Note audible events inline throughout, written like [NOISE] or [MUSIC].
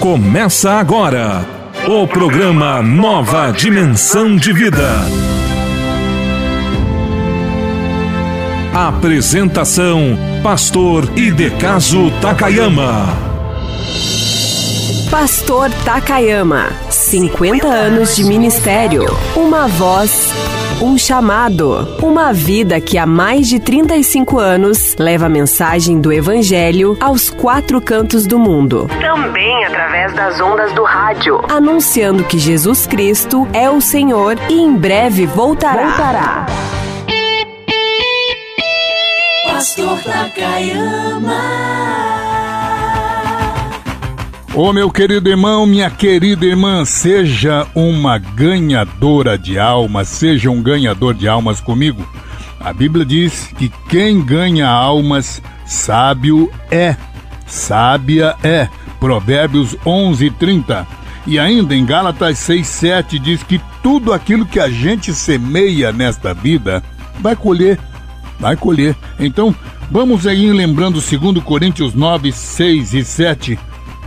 Começa agora o programa Nova Dimensão de Vida. Apresentação: Pastor Idecaso Takayama. Pastor Takayama, 50 anos de ministério, uma voz um chamado, uma vida que há mais de 35 anos leva a mensagem do Evangelho aos quatro cantos do mundo. Também através das ondas do rádio, anunciando que Jesus Cristo é o Senhor e em breve voltará. voltará. Pastor Takayama. Ô meu querido irmão, minha querida irmã, seja uma ganhadora de almas, seja um ganhador de almas comigo. A Bíblia diz que quem ganha almas, sábio é, sábia é. Provérbios 11, 30. E ainda em Gálatas 6, 7 diz que tudo aquilo que a gente semeia nesta vida vai colher, vai colher. Então, vamos aí lembrando 2 Coríntios 9, 6 e 7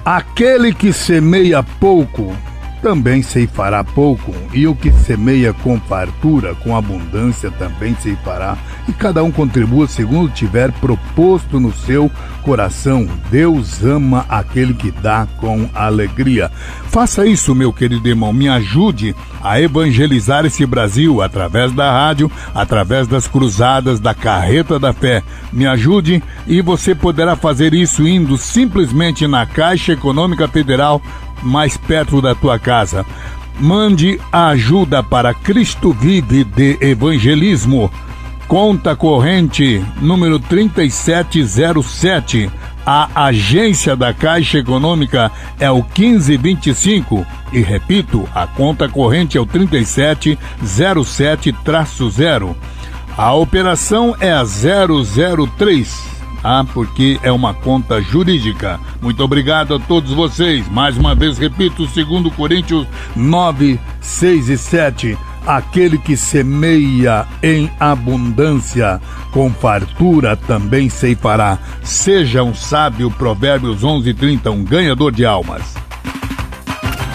Aquele que semeia pouco, também ceifará pouco, e o que semeia com fartura, com abundância, também ceifará. E cada um contribua segundo tiver proposto no seu coração. Deus ama aquele que dá com alegria. Faça isso, meu querido irmão, me ajude a evangelizar esse Brasil através da rádio, através das cruzadas da carreta da fé. Me ajude e você poderá fazer isso indo simplesmente na Caixa Econômica Federal mais perto da tua casa. Mande ajuda para Cristo Vive de Evangelismo. Conta corrente número 3707. A agência da Caixa Econômica é o 1525 e repito, a conta corrente é o 3707-0. A operação é a 003 ah, porque é uma conta jurídica. Muito obrigado a todos vocês. Mais uma vez, repito, segundo Coríntios 9, 6 e 7. Aquele que semeia em abundância, com fartura também ceifará. Seja um sábio, Provérbios 11, 30, um ganhador de almas.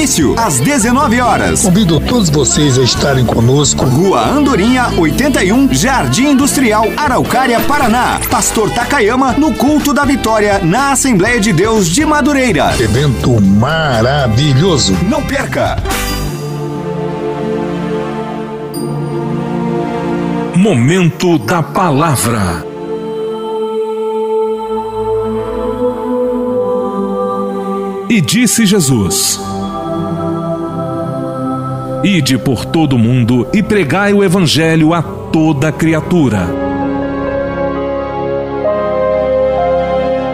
Início às 19 horas. Convido todos vocês a estarem conosco. Rua Andorinha, 81, Jardim Industrial, Araucária, Paraná. Pastor Takayama no culto da vitória na Assembleia de Deus de Madureira. Evento maravilhoso. Não perca! Momento da Palavra. E disse Jesus: Ide por todo o mundo e pregai o Evangelho a toda criatura.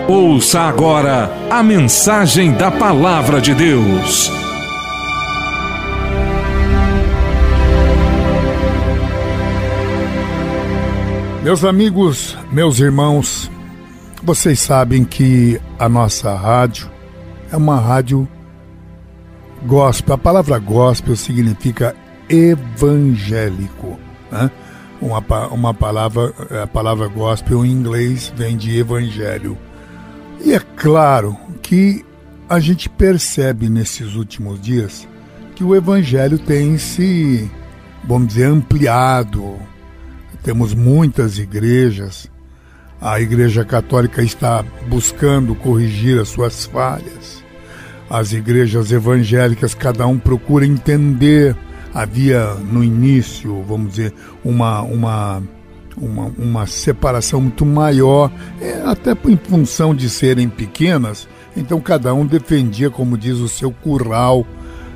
Ouça agora a mensagem da Palavra de Deus. Meus amigos, meus irmãos, vocês sabem que a nossa rádio é uma rádio Gospel, a palavra gospel significa evangélico. Né? Uma, uma palavra, a palavra gospel em inglês vem de evangelho. E é claro que a gente percebe nesses últimos dias que o evangelho tem se, vamos dizer, ampliado. Temos muitas igrejas. A Igreja Católica está buscando corrigir as suas falhas as igrejas evangélicas, cada um procura entender. Havia no início, vamos dizer, uma, uma, uma, uma separação muito maior, é, até em função de serem pequenas, então cada um defendia, como diz, o seu curral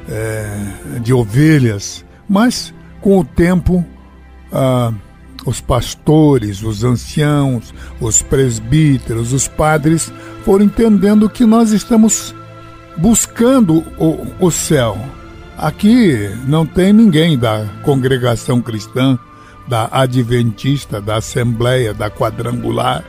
é, de ovelhas. Mas com o tempo, ah, os pastores, os anciãos, os presbíteros, os padres foram entendendo que nós estamos buscando o, o céu. Aqui não tem ninguém da congregação cristã, da adventista, da assembleia, da quadrangular,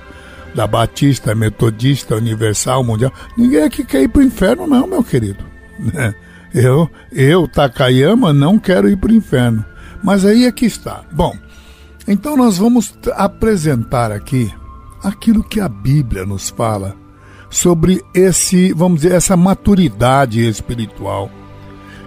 da Batista, Metodista, Universal, Mundial. Ninguém aqui quer ir para o inferno, não, meu querido. Né? Eu, eu, Takayama, não quero ir para o inferno. Mas aí é que está. Bom, então nós vamos apresentar aqui aquilo que a Bíblia nos fala sobre esse, vamos dizer, essa maturidade espiritual.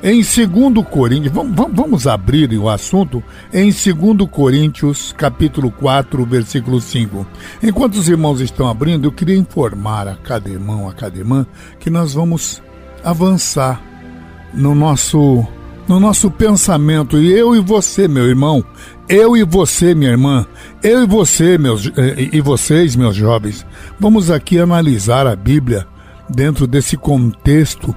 Em 2 Coríntios, vamos, vamos abrir o assunto em 2 Coríntios, capítulo 4, versículo 5. Enquanto os irmãos estão abrindo, eu queria informar a cada irmão, a cada irmã, que nós vamos avançar no nosso no nosso pensamento, e eu e você, meu irmão, eu e você, minha irmã, eu e você, meus eh, e vocês, meus jovens, vamos aqui analisar a Bíblia dentro desse contexto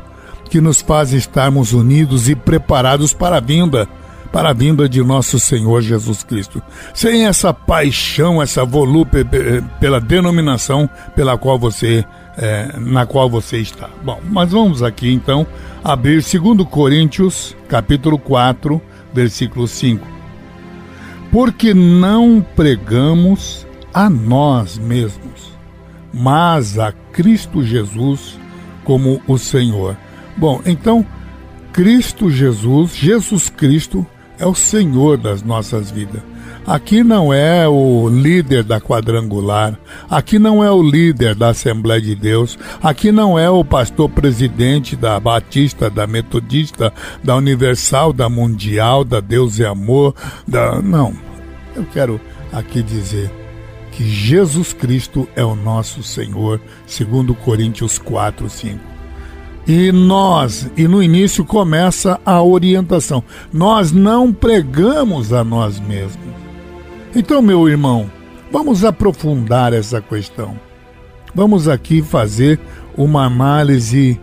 que nos faz estarmos unidos e preparados para a vinda, para a vinda de nosso Senhor Jesus Cristo. Sem essa paixão, essa volúpia pela denominação pela qual você é, na qual você está. Bom, mas vamos aqui então abrir 2 Coríntios, capítulo 4, versículo 5. Porque não pregamos a nós mesmos, mas a Cristo Jesus como o Senhor. Bom, então, Cristo Jesus, Jesus Cristo, é o Senhor das nossas vidas. Aqui não é o líder da quadrangular, aqui não é o líder da Assembleia de Deus, aqui não é o pastor presidente da Batista, da Metodista, da Universal, da Mundial, da Deus e Amor, da. Não. Eu quero aqui dizer que Jesus Cristo é o nosso Senhor, segundo Coríntios 4, 5. E nós, e no início começa a orientação. Nós não pregamos a nós mesmos. Então, meu irmão, vamos aprofundar essa questão. Vamos aqui fazer uma análise,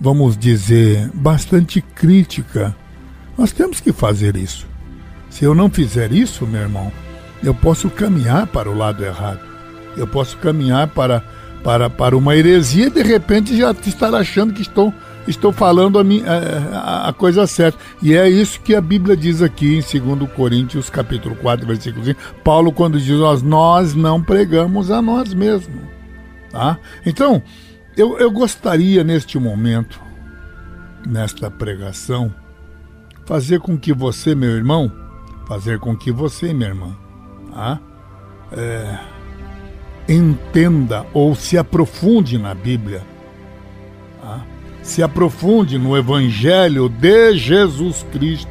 vamos dizer, bastante crítica. Nós temos que fazer isso. Se eu não fizer isso, meu irmão, eu posso caminhar para o lado errado. Eu posso caminhar para, para, para uma heresia e de repente já estar achando que estou estou falando a, minha, a, a, coisa certa. E é isso que a Bíblia diz aqui em 2 Coríntios, capítulo 4, versículo 5. Paulo, quando diz, nós, nós não pregamos a nós mesmos. Tá? Então, eu, eu gostaria neste momento, nesta pregação, fazer com que você, meu irmão, fazer com que você, minha irmã, tá? É, entenda ou se aprofunde na Bíblia se aprofunde no Evangelho de Jesus Cristo,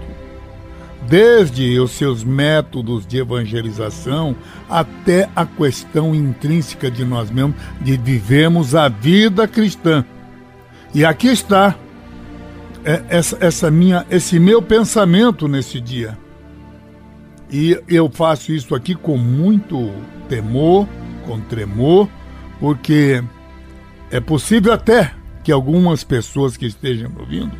desde os seus métodos de evangelização até a questão intrínseca de nós mesmos, de vivemos a vida cristã. E aqui está é, essa, essa minha, esse meu pensamento nesse dia. E eu faço isso aqui com muito temor, com tremor, porque é possível até que algumas pessoas que estejam ouvindo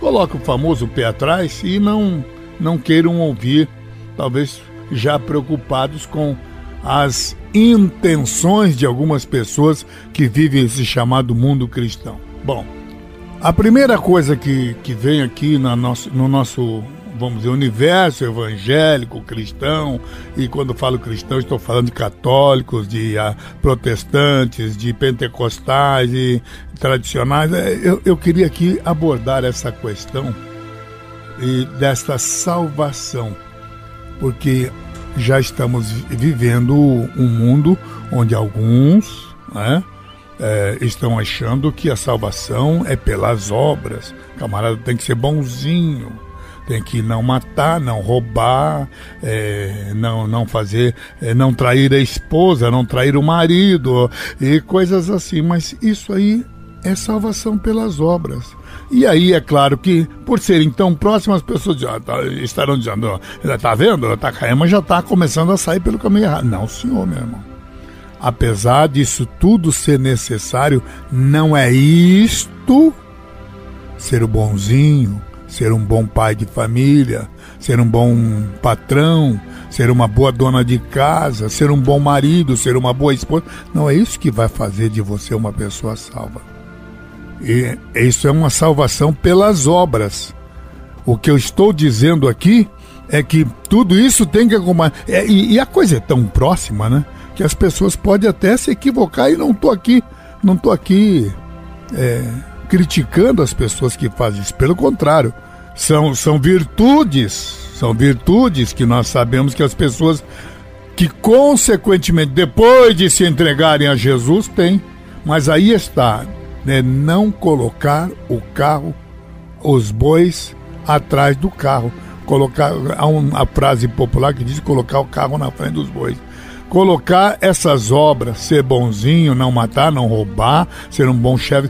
coloquem o famoso pé atrás e não, não queiram ouvir, talvez já preocupados com as intenções de algumas pessoas que vivem esse chamado mundo cristão. Bom, a primeira coisa que, que vem aqui na nosso, no nosso vamos dizer, universo evangélico, cristão, e quando falo cristão estou falando de católicos, de uh, protestantes, de pentecostais, de tradicionais. É, eu, eu queria aqui abordar essa questão e desta salvação, porque já estamos vivendo um mundo onde alguns né, é, estão achando que a salvação é pelas obras. camarada tem que ser bonzinho tem que não matar, não roubar, é, não, não fazer, é, não trair a esposa, não trair o marido e coisas assim. Mas isso aí é salvação pelas obras. E aí é claro que, por serem tão próximas, as pessoas já tá, estarão dizendo, está vendo? Takayama já está começando a sair pelo caminho errado. Não, senhor, meu irmão. Apesar disso tudo ser necessário, não é isto ser o bonzinho, ser um bom pai de família, ser um bom patrão, ser uma boa dona de casa, ser um bom marido, ser uma boa esposa. Não é isso que vai fazer de você uma pessoa salva. E isso é uma salvação pelas obras. O que eu estou dizendo aqui é que tudo isso tem que acompanhar. É, e, a coisa é tão próxima, né? que as pessoas podem até se equivocar e não estou aqui, não tô aqui é, criticando as pessoas que fazem isso. Pelo contrário, são, são virtudes, são virtudes que nós sabemos que as pessoas que consequentemente depois de se entregarem a Jesus têm. Mas aí está, né, não colocar o carro, os bois atrás do carro. Colocar há uma frase popular que diz colocar o carro na frente dos bois colocar essas obras, ser bonzinho, não matar, não roubar, ser um bom chefe.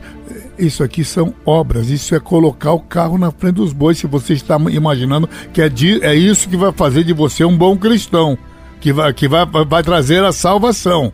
Isso aqui são obras, isso é colocar o carro na frente dos bois. Se você está imaginando que é, de, é isso que vai fazer de você um bom cristão, que vai, que vai, vai trazer a salvação.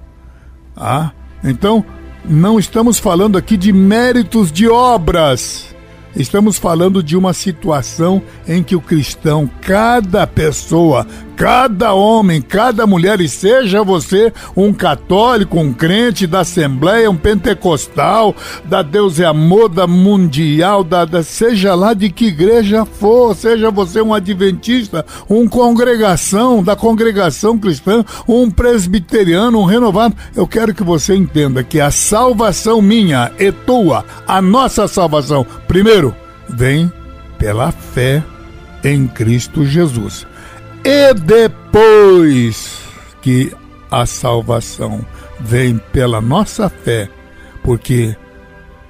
Ah? Então, não estamos falando aqui de méritos de obras. Estamos falando de uma situação em que o cristão, cada pessoa, cada homem, cada mulher, e seja você um católico, um crente da Assembleia, um pentecostal, da Deus é Amor, da Mundial, da, da, seja lá de que igreja for, seja você um adventista, um congregação, da congregação cristã, um presbiteriano, um renovado, eu quero que você entenda que a salvação minha e tua, a nossa salvação, primeiro, vem pela fé em Cristo Jesus. E depois que a salvação vem pela nossa fé, porque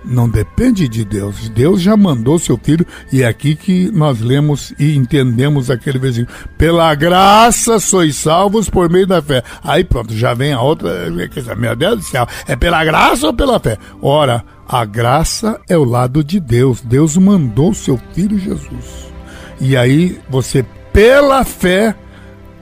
não depende de Deus. Deus já mandou seu filho e é aqui que nós lemos e entendemos aquele versículo. Pela graça sois salvos por meio da fé. Aí pronto, já vem a outra, meu Deus do céu, é pela graça ou pela fé? Ora, a graça é o lado de Deus. Deus mandou seu filho Jesus. E aí você pela fé,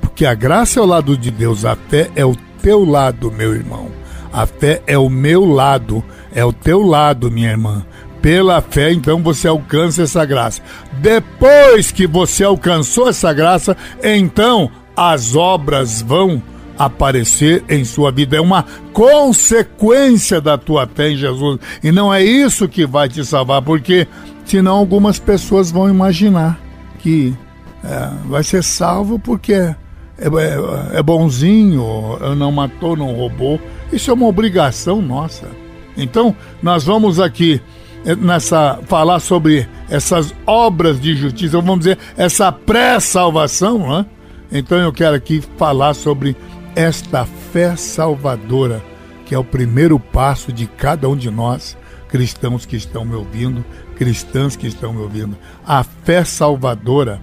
porque a graça é o lado de Deus, a fé é o teu lado, meu irmão. A fé é o meu lado, é o teu lado, minha irmã. Pela fé, então você alcança essa graça. Depois que você alcançou essa graça, então as obras vão aparecer em sua vida. É uma consequência da tua fé em Jesus. E não é isso que vai te salvar, porque senão algumas pessoas vão imaginar que é, vai ser salvo porque é, é, é bonzinho, não matou, não roubou. Isso é uma obrigação nossa. Então, nós vamos aqui é, nessa falar sobre essas obras de justiça, vamos dizer, essa pré-salvação, né? Então eu quero aqui falar sobre esta fé salvadora, que é o primeiro passo de cada um de nós, cristãos que estão me ouvindo, cristãs que estão me ouvindo. A fé salvadora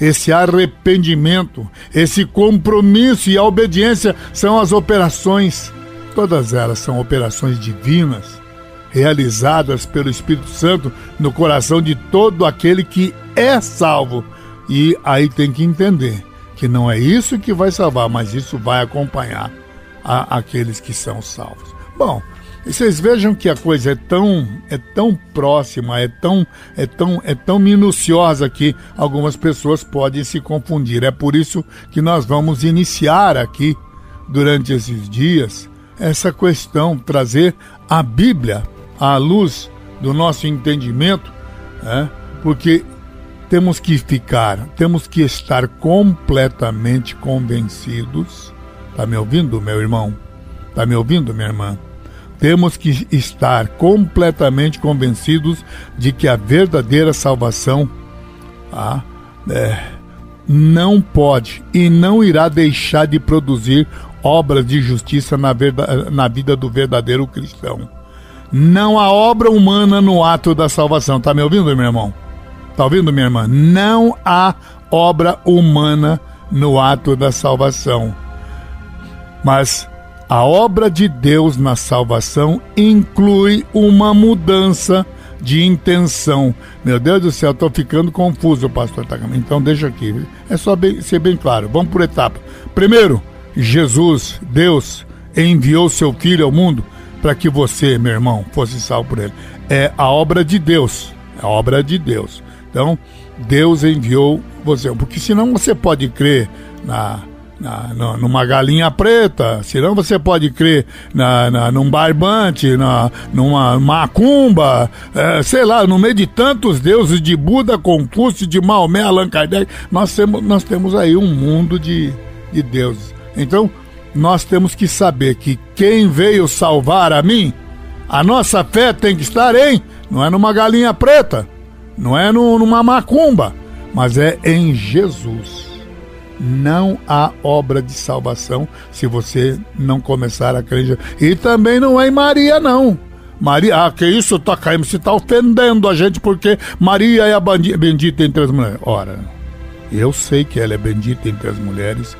esse arrependimento, esse compromisso e a obediência são as operações, todas elas são operações divinas, realizadas pelo Espírito Santo no coração de todo aquele que é salvo. E aí tem que entender que não é isso que vai salvar, mas isso vai acompanhar a, aqueles que são salvos. Bom, e vocês vejam que a coisa é tão, é tão próxima, é tão, é tão, é tão minuciosa que algumas pessoas podem se confundir. É por isso que nós vamos iniciar aqui durante esses dias essa questão, trazer a Bíblia à luz do nosso entendimento, né? porque temos que ficar, temos que estar completamente convencidos. Tá me ouvindo, meu irmão? Tá me ouvindo, minha irmã? temos que estar completamente convencidos de que a verdadeira salvação ah, é, não pode e não irá deixar de produzir obras de justiça na, verdade, na vida do verdadeiro cristão. Não há obra humana no ato da salvação. Tá me ouvindo, meu irmão? Tá ouvindo, minha irmã? Não há obra humana no ato da salvação. Mas a obra de Deus na salvação inclui uma mudança de intenção. Meu Deus do céu, estou ficando confuso, pastor Takama. Então deixa aqui. É só bem, ser bem claro. Vamos por etapa. Primeiro, Jesus, Deus, enviou seu filho ao mundo para que você, meu irmão, fosse salvo por ele. É a obra de Deus. É a obra de Deus. Então, Deus enviou você. Porque senão você pode crer na na, numa galinha preta, senão você pode crer na, na, num barbante, na, numa macumba, é, sei lá, no meio de tantos deuses de Buda, Confúcio, de Maomé, Allan Kardec, nós temos, nós temos aí um mundo de, de deuses. Então, nós temos que saber que quem veio salvar a mim, a nossa fé tem que estar em, não é numa galinha preta, não é no, numa macumba, mas é em Jesus. Não há obra de salvação se você não começar a crer. E também não é em Maria, não. Maria, ah, que isso, tá caindo, você tá ofendendo a gente porque Maria é a bendita entre as mulheres. Ora, eu sei que ela é bendita entre as mulheres.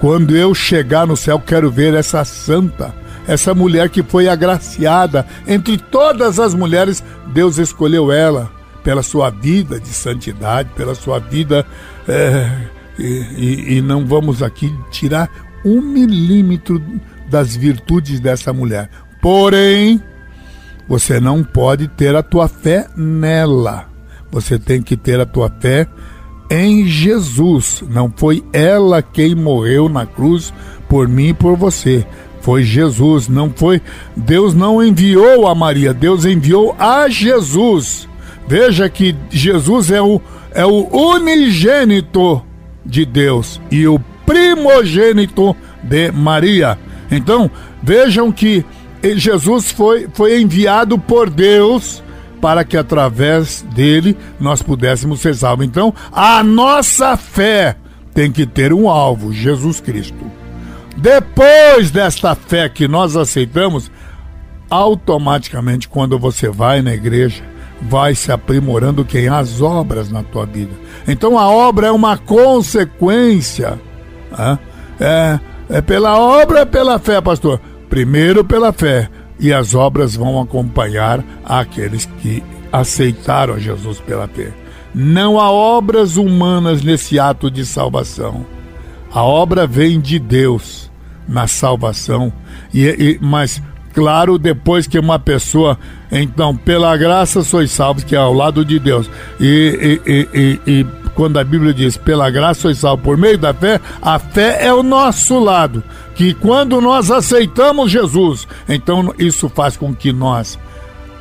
Quando eu chegar no céu, quero ver essa santa, essa mulher que foi agraciada entre todas as mulheres, Deus escolheu ela pela sua vida de santidade, pela sua vida. É, e, e, não vamos aqui tirar um milímetro das virtudes dessa mulher. Porém, você não pode ter a tua fé nela. Você tem que ter a tua fé em Jesus. Não foi ela quem morreu na cruz por mim e por você. Foi Jesus, não foi. Deus não enviou a Maria, Deus enviou a Jesus. Veja que Jesus é o, é o unigênito de Deus e o primogênito de Maria. Então, vejam que Jesus foi, foi enviado por Deus para que através dele nós pudéssemos ser salvos. Então, a nossa fé tem que ter um alvo, Jesus Cristo. Depois desta fé que nós aceitamos, automaticamente quando você vai na igreja, vai se aprimorando quem as obras na tua vida. Então a obra é uma consequência. Né? É, é pela obra, é pela fé, pastor. Primeiro pela fé, e as obras vão acompanhar aqueles que aceitaram Jesus pela fé. Não há obras humanas nesse ato de salvação. A obra vem de Deus na salvação, e, e mas claro, depois que uma pessoa, então, pela graça sois salvos, que é ao lado de Deus, e, e, e, e quando a Bíblia diz pela graça sois salvos por meio da fé, a fé é o nosso lado que quando nós aceitamos Jesus, então isso faz com que nós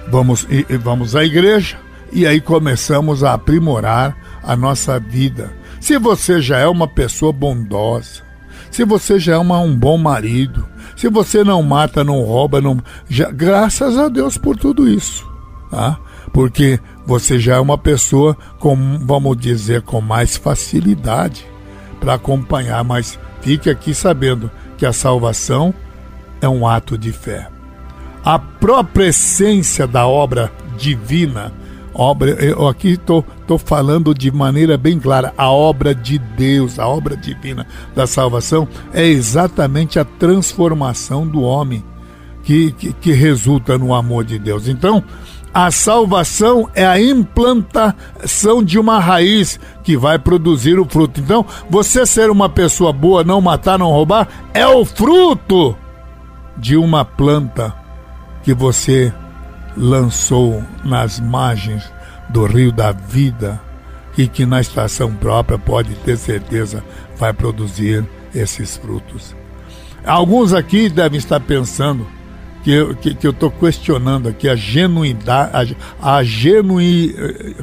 vamos, vamos à igreja e aí começamos a aprimorar a nossa vida. Se você já é uma pessoa bondosa, se você já é uma, um bom marido, se você não mata, não rouba, não, já, graças a Deus por tudo isso, tá? Porque você já é uma pessoa com, vamos dizer, com mais facilidade para acompanhar, mas fique aqui sabendo que a salvação é um ato de fé. A própria essência da obra divina, obra, eu aqui estou falando de maneira bem clara, a obra de Deus, a obra divina da salvação é exatamente a transformação do homem que, que, que resulta no amor de Deus. Então, a salvação é a implantação de uma raiz que vai produzir o fruto. Então, você ser uma pessoa boa, não matar, não roubar, é o fruto de uma planta que você lançou nas margens do rio da vida e que na estação própria pode ter certeza vai produzir esses frutos. Alguns aqui devem estar pensando que eu que, que eu estou questionando aqui a genuidade, a, a genui,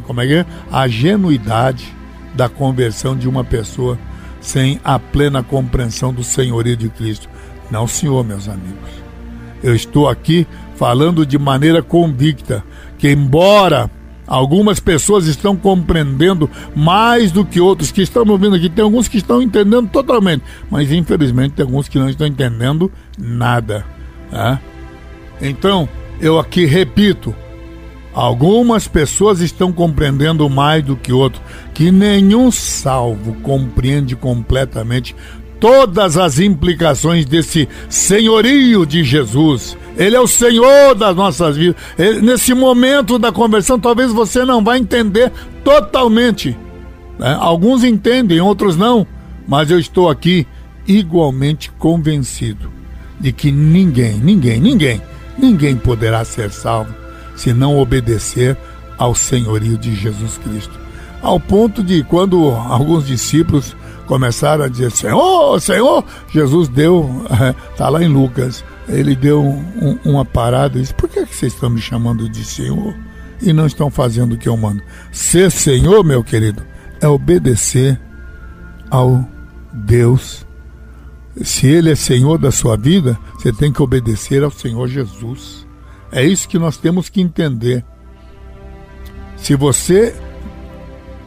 como é que é? A genuidade da conversão de uma pessoa sem a plena compreensão do senhorio de Cristo. Não, senhor, meus amigos. Eu estou aqui falando de maneira convicta que embora Algumas pessoas estão compreendendo mais do que outros que estão ouvindo aqui. Tem alguns que estão entendendo totalmente, mas infelizmente tem alguns que não estão entendendo nada. Né? Então, eu aqui repito, algumas pessoas estão compreendendo mais do que outros, que nenhum salvo compreende completamente todas as implicações desse senhorio de Jesus. Ele é o Senhor das nossas vidas. Ele, nesse momento da conversão, talvez você não vai entender totalmente. Né? Alguns entendem, outros não. Mas eu estou aqui igualmente convencido de que ninguém, ninguém, ninguém Ninguém poderá ser salvo se não obedecer ao senhorio de Jesus Cristo. Ao ponto de quando alguns discípulos começaram a dizer: Senhor, Senhor, Jesus deu, está [LAUGHS] lá em Lucas, ele deu um, uma parada e disse: Por que, que vocês estão me chamando de Senhor e não estão fazendo o que eu mando? Ser Senhor, meu querido, é obedecer ao Deus se Ele é Senhor da sua vida, você tem que obedecer ao Senhor Jesus. É isso que nós temos que entender. Se você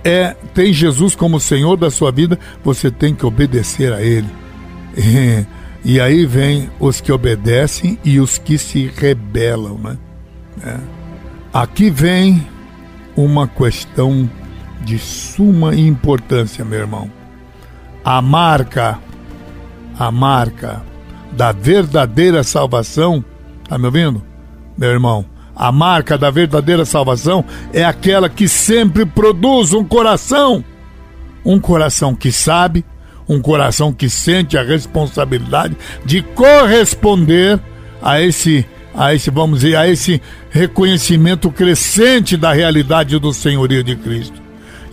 é tem Jesus como Senhor da sua vida, você tem que obedecer a Ele. E, e aí vem os que obedecem e os que se rebelam, né? É. Aqui vem uma questão de suma importância, meu irmão. A marca, a marca da verdadeira salvação, tá me ouvindo? Meu irmão, a marca da verdadeira salvação é aquela que sempre produz um coração. Um coração que sabe, um coração que sente a responsabilidade de corresponder a esse a esse, vamos dizer, a esse reconhecimento crescente da realidade do senhorio de Cristo.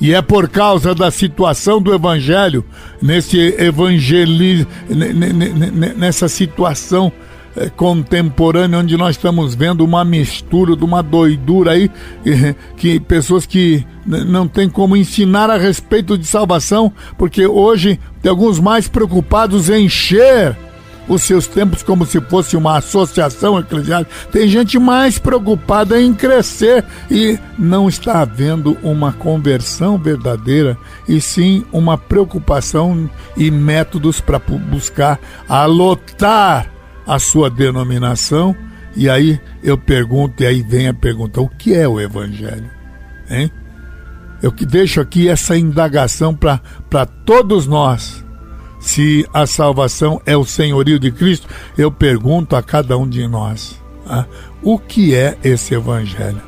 E é por causa da situação do evangelho, nesse evangelismo, nessa situação é, contemporânea, onde nós estamos vendo uma mistura de uma doidura aí, [LAUGHS] que pessoas que não têm como ensinar a respeito de salvação, porque hoje tem alguns mais preocupados em encher os seus tempos como se fosse uma associação eclesiástica. Tem gente mais preocupada em crescer e não está havendo uma conversão verdadeira, e sim uma preocupação e métodos para buscar alotar a sua denominação. E aí eu pergunto, e aí vem a pergunta: o que é o Evangelho? Hein? Eu que deixo aqui essa indagação para todos nós. Se a salvação é o senhorio de Cristo, eu pergunto a cada um de nós: ah, o que é esse Evangelho?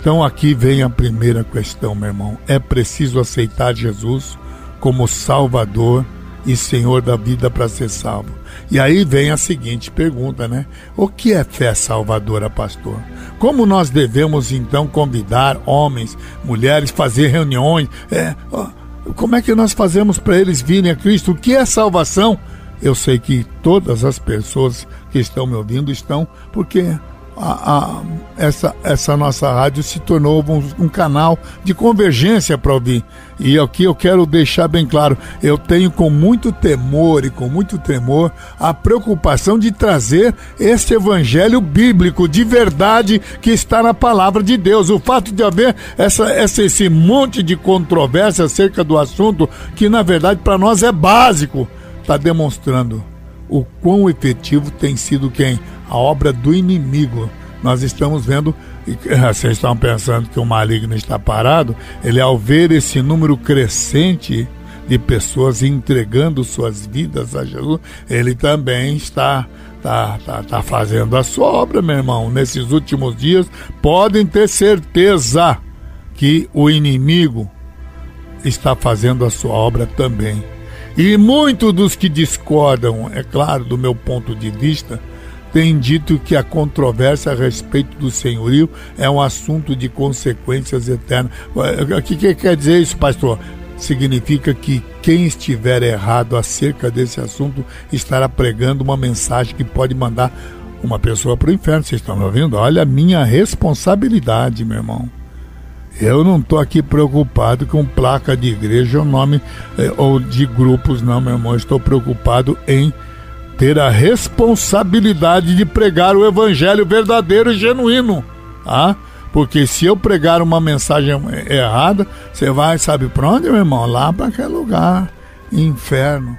Então aqui vem a primeira questão, meu irmão. É preciso aceitar Jesus como Salvador e Senhor da vida para ser salvo. E aí vem a seguinte pergunta, né? O que é fé salvadora, pastor? Como nós devemos então convidar homens, mulheres, fazer reuniões? É, como é que nós fazemos para eles virem a Cristo? O que é salvação? Eu sei que todas as pessoas que estão me ouvindo estão, porque a, a, essa, essa nossa rádio se tornou um, um canal de convergência para ouvir. E aqui eu quero deixar bem claro: eu tenho com muito temor e com muito temor a preocupação de trazer este evangelho bíblico de verdade que está na palavra de Deus. O fato de haver essa, essa, esse monte de controvérsia acerca do assunto, que na verdade para nós é básico, está demonstrando o quão efetivo tem sido quem? A obra do inimigo. Nós estamos vendo, vocês estão pensando que o maligno está parado, ele ao ver esse número crescente de pessoas entregando suas vidas a Jesus, ele também está tá, tá, tá fazendo a sua obra, meu irmão. Nesses últimos dias, podem ter certeza que o inimigo está fazendo a sua obra também. E muitos dos que discordam, é claro, do meu ponto de vista, têm dito que a controvérsia a respeito do senhorio é um assunto de consequências eternas. O que, que quer dizer isso, pastor? Significa que quem estiver errado acerca desse assunto estará pregando uma mensagem que pode mandar uma pessoa para o inferno. Vocês estão me ouvindo? Olha a minha responsabilidade, meu irmão. Eu não estou aqui preocupado com placa de igreja ou nome eh, ou de grupos, não, meu irmão. Estou preocupado em ter a responsabilidade de pregar o evangelho verdadeiro e genuíno. Ah? Porque se eu pregar uma mensagem errada, você vai, sabe para onde, meu irmão? Lá para aquele lugar, inferno.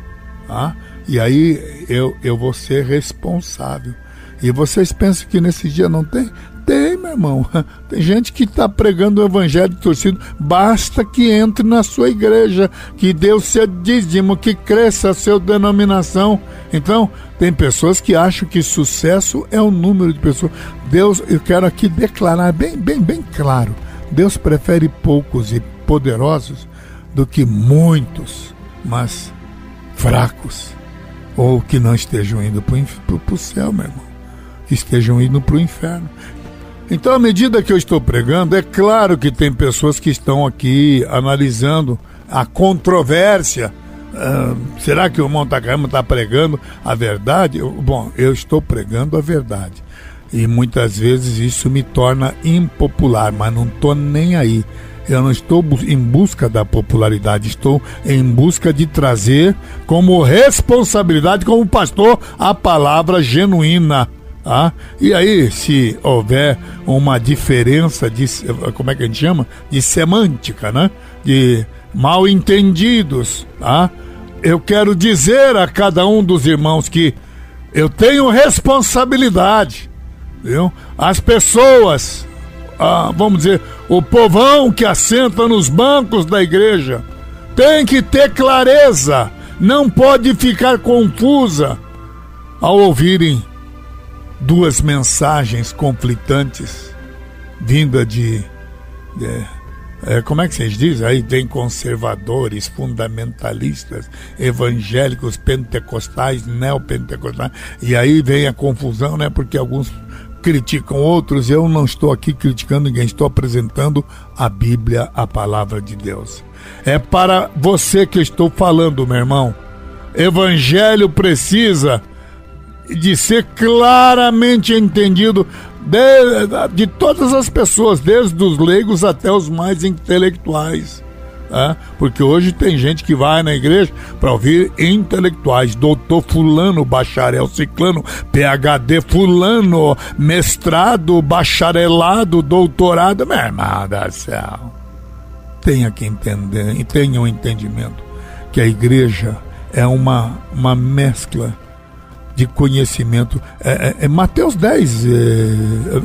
Ah? E aí eu, eu vou ser responsável. E vocês pensam que nesse dia não tem? Tem, meu irmão. [LAUGHS] Tem gente que está pregando o evangelho torcido. Basta que entre na sua igreja, que Deus seu dízimo, que cresça a sua denominação. Então, tem pessoas que acham que sucesso é o número de pessoas. Deus, eu quero aqui declarar bem, bem, bem claro. Deus prefere poucos e poderosos do que muitos, mas fracos, ou que não estejam indo para o céu, meu irmão, que estejam indo para o inferno. Então, à medida que eu estou pregando, é claro que tem pessoas que estão aqui analisando a controvérsia. Uh, será que o Montacama está pregando a verdade? Eu, bom, eu estou pregando a verdade. E muitas vezes isso me torna impopular, mas não estou nem aí. Eu não estou em busca da popularidade, estou em busca de trazer como responsabilidade, como pastor, a palavra genuína. Ah, e aí, se houver uma diferença de, como é que a gente chama? De semântica, né? De mal entendidos, ah, eu quero dizer a cada um dos irmãos que eu tenho responsabilidade, viu? As pessoas, ah, vamos dizer, o povão que assenta nos bancos da igreja tem que ter clareza, não pode ficar confusa ao ouvirem duas mensagens conflitantes vinda de, de é, como é que vocês dizem? Aí tem conservadores, fundamentalistas, evangélicos, pentecostais, neopentecostais. E aí vem a confusão, né? Porque alguns criticam outros. Eu não estou aqui criticando ninguém, estou apresentando a Bíblia, a palavra de Deus. É para você que eu estou falando, meu irmão. Evangelho precisa de ser claramente entendido de, de todas as pessoas, desde os leigos até os mais intelectuais. É, porque hoje tem gente que vai na igreja para ouvir intelectuais, doutor fulano, bacharel ciclano, PhD fulano, mestrado, bacharelado, doutorado, meu irmão do céu. Tenha que entender e tenha um entendimento que a igreja é uma, uma mescla de conhecimento. É, é, é Mateus 10, é,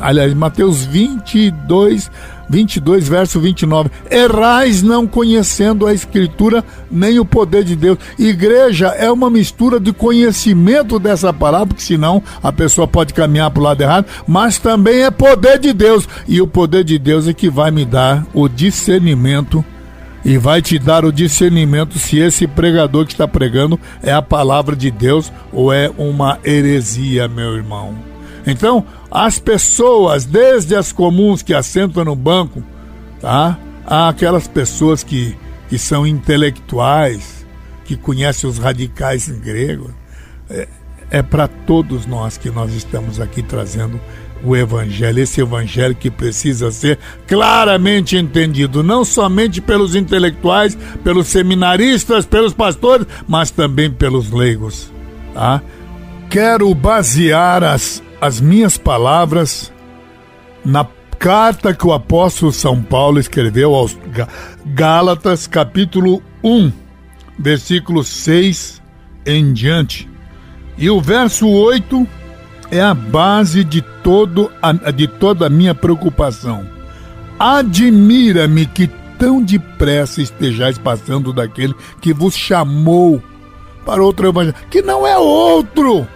aliás, Mateus 22, 22, verso 29. Errais não conhecendo a Escritura nem o poder de Deus. Igreja é uma mistura de conhecimento dessa palavra, porque senão a pessoa pode caminhar para o lado errado, mas também é poder de Deus. E o poder de Deus é que vai me dar o discernimento e vai te dar o discernimento se esse pregador que está pregando é a palavra de Deus ou é uma heresia, meu irmão. Então, as pessoas, desde as comuns que assentam no banco, tá? Há aquelas pessoas que, que são intelectuais, que conhecem os radicais em grego. É, é para todos nós que nós estamos aqui trazendo o Evangelho, esse Evangelho que precisa ser claramente entendido, não somente pelos intelectuais, pelos seminaristas, pelos pastores, mas também pelos leigos. Tá? Quero basear as, as minhas palavras na carta que o apóstolo São Paulo escreveu aos Gálatas, capítulo 1, versículo 6 em diante. E o verso 8 é a base de, todo a, de toda a minha preocupação. Admira-me que tão depressa estejais passando daquele que vos chamou para outro evangelho, que não é outro.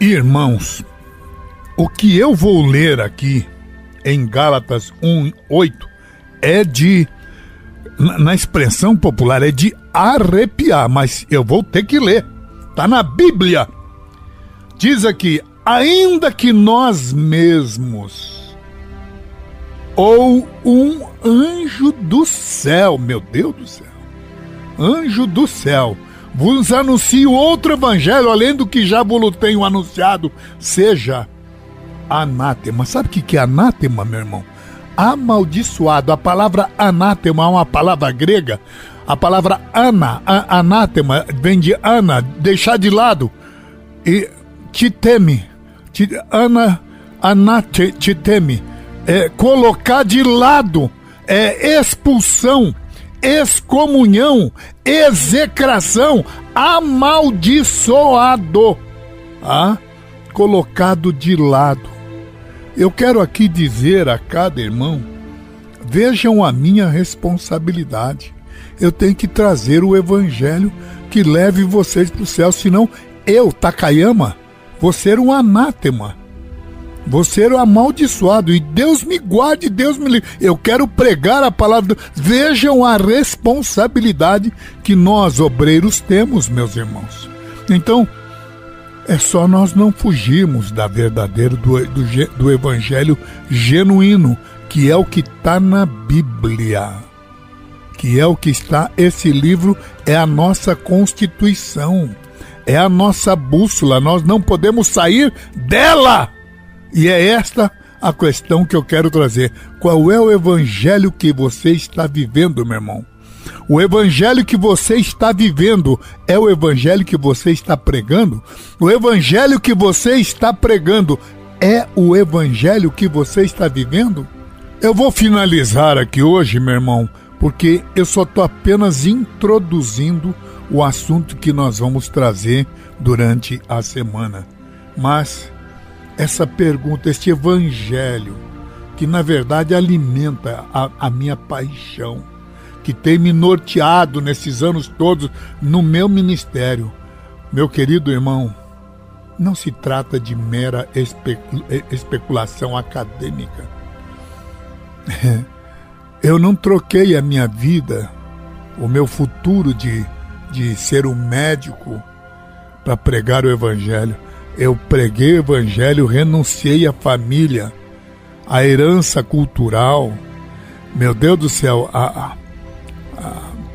Irmãos, o que eu vou ler aqui em Gálatas 1:8 é de na expressão popular é de arrepiar, mas eu vou ter que ler. Tá na Bíblia. Diz aqui: ainda que nós mesmos, ou um anjo do céu, meu Deus do céu, anjo do céu, vos anuncio outro evangelho além do que já vos tenho anunciado, seja anátema. Sabe o que é anátema, meu irmão? Amaldiçoado. A palavra anátema é uma palavra grega. A palavra ana, anátema, vem de ana, deixar de lado. E te teme, te, ana, anate, te teme, é colocar de lado, é expulsão, excomunhão, execração, amaldiçoado, ah, colocado de lado. Eu quero aqui dizer a cada irmão: vejam a minha responsabilidade. Eu tenho que trazer o evangelho que leve vocês para o céu, senão eu, Takayama, Vou ser um anátema. Vou ser um amaldiçoado. E Deus me guarde, Deus me livre. Eu quero pregar a palavra. Vejam a responsabilidade que nós, obreiros, temos, meus irmãos. Então, é só nós não fugirmos da verdadeira, do, do, do evangelho genuíno, que é o que está na Bíblia. Que é o que está, esse livro é a nossa constituição é a nossa bússola, nós não podemos sair dela. E é esta a questão que eu quero trazer. Qual é o evangelho que você está vivendo, meu irmão? O evangelho que você está vivendo é o evangelho que você está pregando? O evangelho que você está pregando é o evangelho que você está vivendo? Eu vou finalizar aqui hoje, meu irmão, porque eu só estou apenas introduzindo o assunto que nós vamos trazer durante a semana. Mas essa pergunta, este evangelho, que na verdade alimenta a, a minha paixão, que tem me norteado nesses anos todos no meu ministério. Meu querido irmão, não se trata de mera especulação acadêmica. [LAUGHS] Eu não troquei a minha vida, o meu futuro de, de ser um médico, para pregar o Evangelho. Eu preguei o Evangelho, renunciei à família, à herança cultural. Meu Deus do céu, a,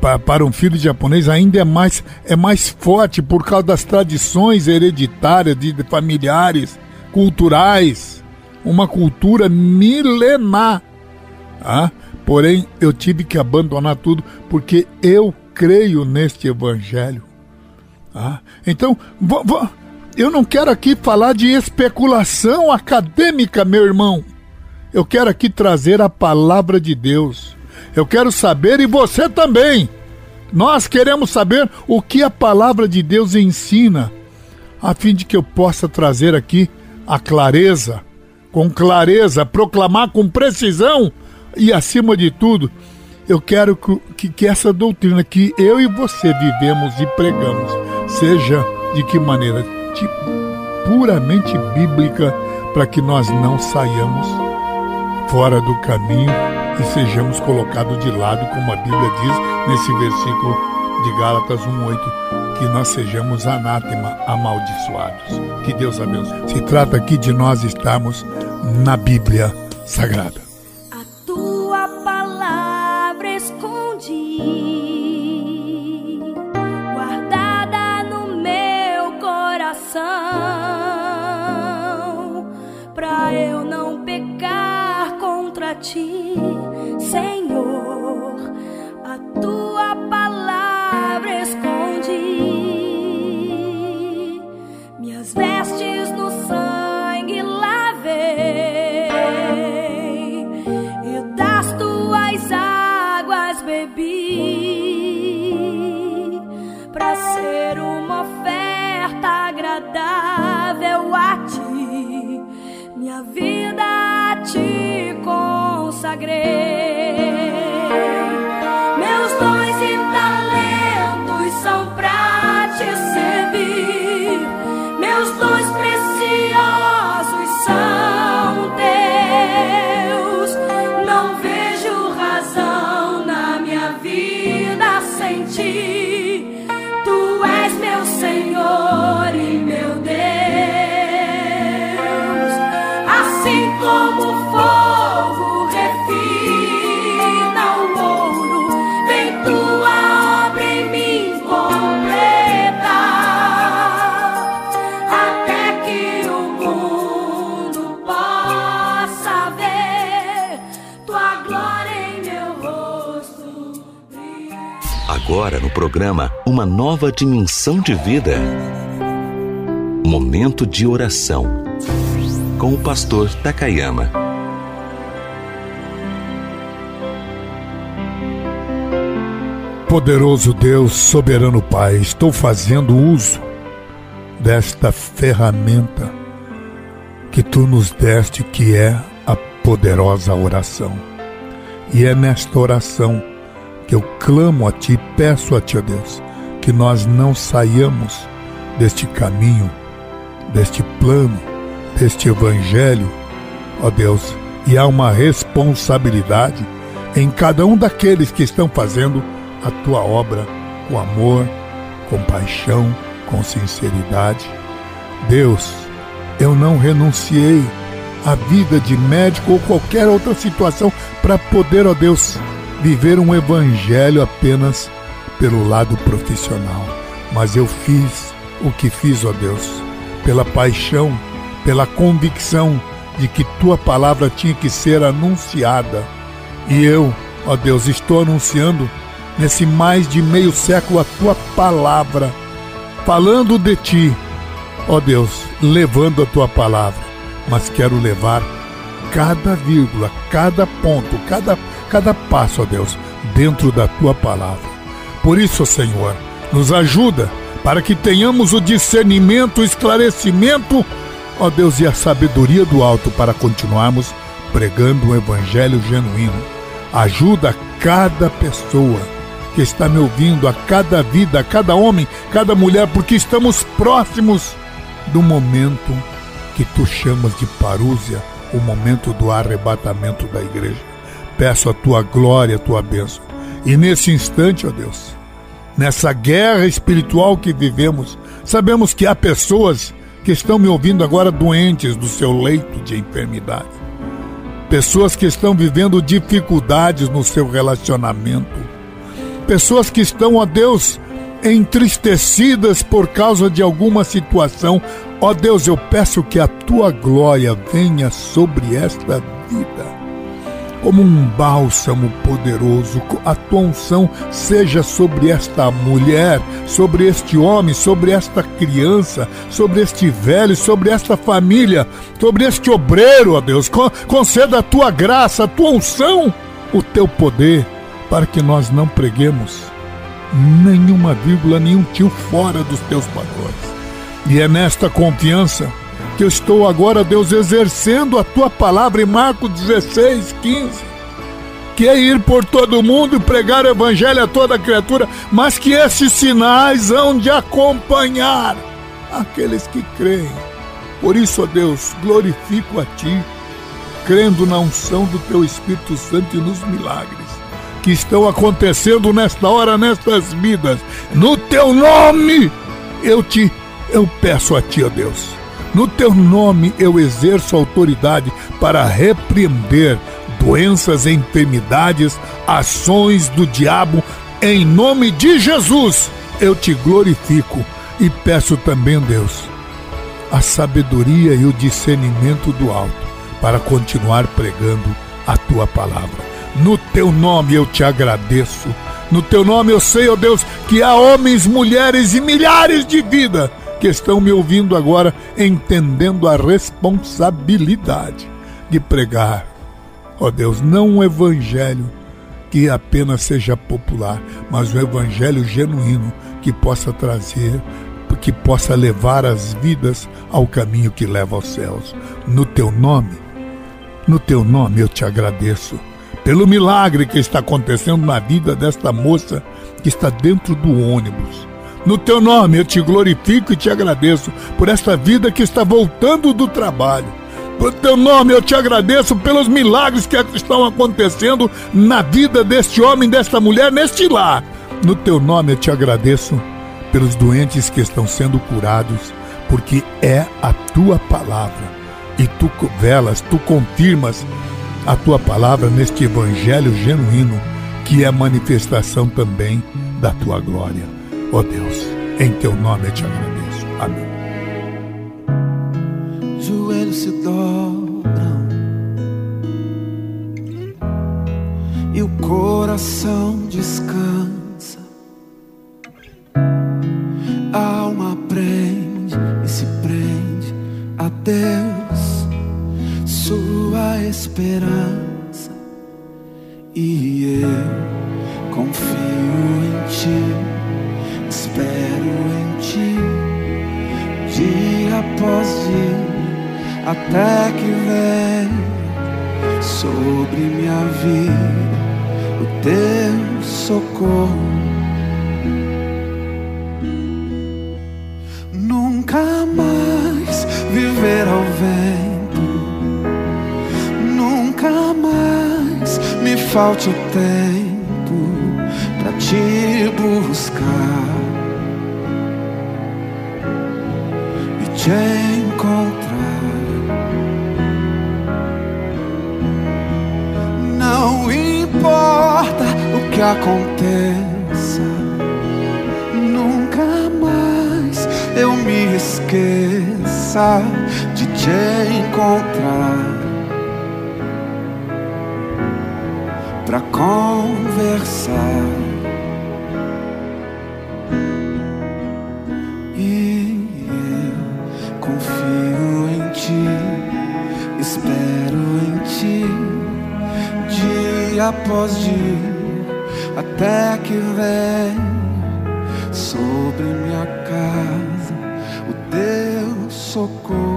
a, para um filho japonês ainda é mais, é mais forte por causa das tradições hereditárias, de, de familiares, culturais. Uma cultura milenar. Ah, porém, eu tive que abandonar tudo porque eu creio neste Evangelho. Ah, então, vou, vou eu não quero aqui falar de especulação acadêmica, meu irmão. Eu quero aqui trazer a palavra de Deus. Eu quero saber, e você também. Nós queremos saber o que a palavra de Deus ensina, a fim de que eu possa trazer aqui a clareza, com clareza, proclamar com precisão e, acima de tudo, eu quero que, que essa doutrina que eu e você vivemos e pregamos seja de que maneira? puramente bíblica para que nós não saiamos fora do caminho e sejamos colocados de lado, como a Bíblia diz nesse versículo de Gálatas 1:8, que nós sejamos anátema, amaldiçoados. Que Deus abençoe. Se trata aqui de nós estarmos na Bíblia Sagrada. Agora no programa Uma Nova Dimensão de Vida. Momento de oração. Com o pastor Takayama. Poderoso Deus, soberano Pai, estou fazendo uso desta ferramenta que tu nos deste, que é a poderosa oração. E é nesta oração que eu clamo a Ti peço a Ti, ó Deus, que nós não saiamos deste caminho, deste plano, deste evangelho, ó Deus, e há uma responsabilidade em cada um daqueles que estão fazendo a Tua obra com amor, com paixão, com sinceridade. Deus, eu não renunciei à vida de médico ou qualquer outra situação para poder, ó Deus, viver um evangelho apenas pelo lado profissional, mas eu fiz o que fiz, ó Deus, pela paixão, pela convicção de que tua palavra tinha que ser anunciada. E eu, ó Deus, estou anunciando nesse mais de meio século a tua palavra, falando de ti, ó Deus, levando a tua palavra, mas quero levar cada vírgula, cada ponto, cada, cada passo, ó Deus, dentro da tua palavra. Por isso, Senhor, nos ajuda para que tenhamos o discernimento, o esclarecimento, ó Deus, e a sabedoria do alto para continuarmos pregando o evangelho genuíno. Ajuda cada pessoa que está me ouvindo, a cada vida, a cada homem, cada mulher, porque estamos próximos do momento que tu chamas de parúzia, o momento do arrebatamento da igreja. Peço a tua glória, a tua bênção. E nesse instante, ó Deus, nessa guerra espiritual que vivemos, sabemos que há pessoas que estão me ouvindo agora doentes do seu leito de enfermidade. Pessoas que estão vivendo dificuldades no seu relacionamento. Pessoas que estão, ó Deus, entristecidas por causa de alguma situação. Ó Deus, eu peço que a tua glória venha sobre esta vida como um bálsamo poderoso. A tua unção seja sobre esta mulher, sobre este homem, sobre esta criança, sobre este velho, sobre esta família, sobre este obreiro, ó Deus. Conceda a tua graça, a tua unção, o teu poder, para que nós não preguemos nenhuma vírgula, nenhum tio fora dos teus padrões. E é nesta confiança que eu estou agora, Deus, exercendo a tua palavra em Marcos 16, 15. Que é ir por todo mundo e pregar o evangelho a toda criatura, mas que esses sinais hão de acompanhar aqueles que creem. Por isso, ó Deus, glorifico a Ti, crendo na unção do Teu Espírito Santo e nos milagres que estão acontecendo nesta hora, nestas vidas. No Teu nome, eu te, eu peço a Ti, ó Deus no teu nome eu exerço autoridade para repreender doenças, enfermidades, ações do diabo. Em nome de Jesus, eu te glorifico e peço também, Deus, a sabedoria e o discernimento do alto para continuar pregando a tua palavra. No teu nome eu te agradeço. No teu nome eu sei, ó oh Deus, que há homens, mulheres e milhares de vidas que estão me ouvindo agora, entendendo a responsabilidade de pregar, ó oh Deus, não um evangelho que apenas seja popular, mas um evangelho genuíno que possa trazer, que possa levar as vidas ao caminho que leva aos céus. No teu nome, no teu nome eu te agradeço pelo milagre que está acontecendo na vida desta moça que está dentro do ônibus no teu nome eu te glorifico e te agradeço por esta vida que está voltando do trabalho. Por teu nome eu te agradeço pelos milagres que estão acontecendo na vida deste homem, desta mulher, neste lar. No teu nome eu te agradeço pelos doentes que estão sendo curados, porque é a tua palavra. E tu velas, tu confirmas a tua palavra neste evangelho genuíno, que é manifestação também da tua glória. Ó oh Deus, em teu nome eu te agradeço. Amém. Joelhos se dobram e o coração descansa. Me falte o pra conversar. E eu confio em ti, espero em ti, dia após dia, até que vem sobre minha casa o teu socorro.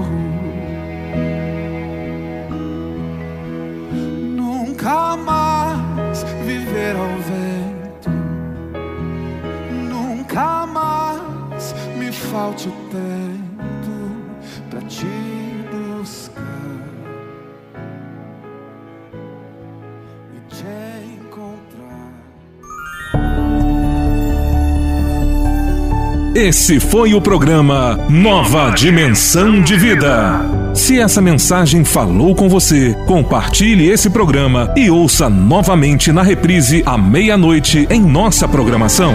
Falte o tempo pra te buscar e te encontrar. Esse foi o programa Nova Dimensão de Vida. Se essa mensagem falou com você, compartilhe esse programa e ouça novamente na reprise à meia-noite em nossa programação.